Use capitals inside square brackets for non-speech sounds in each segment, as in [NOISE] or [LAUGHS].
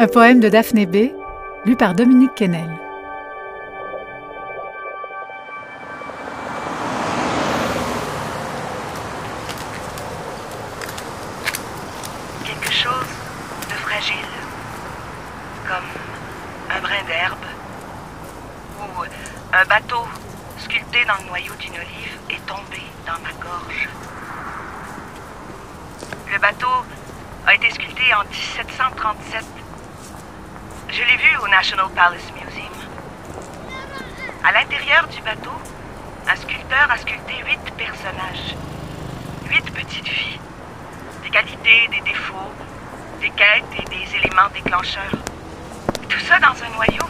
Un poème de Daphné B, lu par Dominique Kennel. Quelque chose de fragile, comme un brin d'herbe, ou un bateau sculpté dans le noyau d'une olive est tombé dans ma gorge. Le bateau a été sculpté en 1737. Je l'ai vu au National Palace Museum. À l'intérieur du bateau, un sculpteur a sculpté huit personnages, huit petites filles, des qualités, des défauts, des quêtes et des éléments déclencheurs. Tout ça dans un noyau.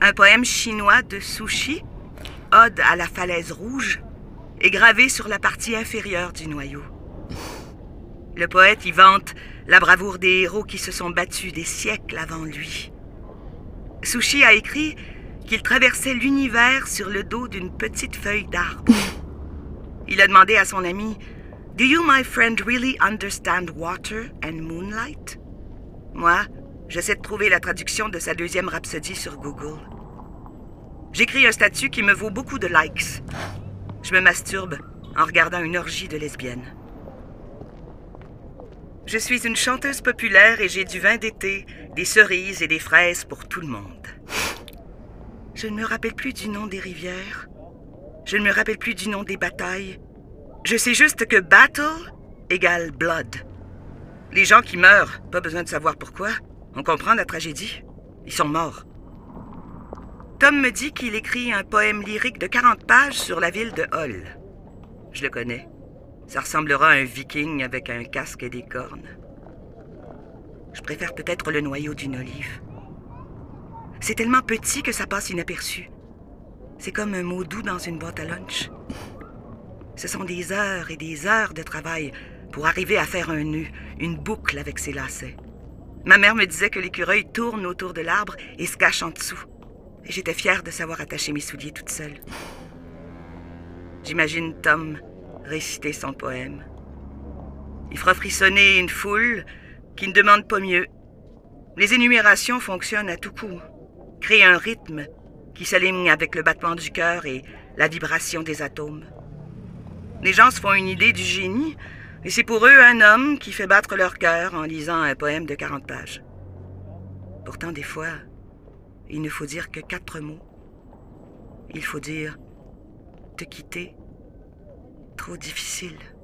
Un poème chinois de sushi, Ode à la falaise rouge, est gravé sur la partie inférieure du noyau. Le poète y vante la bravoure des héros qui se sont battus des siècles avant lui. Sushi a écrit qu'il traversait l'univers sur le dos d'une petite feuille d'arbre. [LAUGHS] Il a demandé à son ami Do you, my friend, really understand water and moonlight? Moi, j'essaie de trouver la traduction de sa deuxième rhapsodie sur Google. J'écris un statut qui me vaut beaucoup de likes. Je me masturbe en regardant une orgie de lesbiennes. Je suis une chanteuse populaire et j'ai du vin d'été, des cerises et des fraises pour tout le monde. Je ne me rappelle plus du nom des rivières. Je ne me rappelle plus du nom des batailles. Je sais juste que battle égale blood. Les gens qui meurent, pas besoin de savoir pourquoi. On comprend la tragédie. Ils sont morts. Tom me dit qu'il écrit un poème lyrique de 40 pages sur la ville de Hull. Je le connais. Ça ressemblera à un viking avec un casque et des cornes. Je préfère peut-être le noyau d'une olive. C'est tellement petit que ça passe inaperçu. C'est comme un mot doux dans une boîte à lunch. Ce sont des heures et des heures de travail pour arriver à faire un nœud, une boucle avec ses lacets. Ma mère me disait que l'écureuil tourne autour de l'arbre et se cache en dessous. J'étais fière de savoir attacher mes souliers toute seule. J'imagine Tom réciter son poème. Il fera frissonner une foule qui ne demande pas mieux. Les énumérations fonctionnent à tout coup, créent un rythme qui s'aligne avec le battement du cœur et la vibration des atomes. Les gens se font une idée du génie, et c'est pour eux un homme qui fait battre leur cœur en lisant un poème de 40 pages. Pourtant, des fois, il ne faut dire que quatre mots. Il faut dire te quitter trop difficile.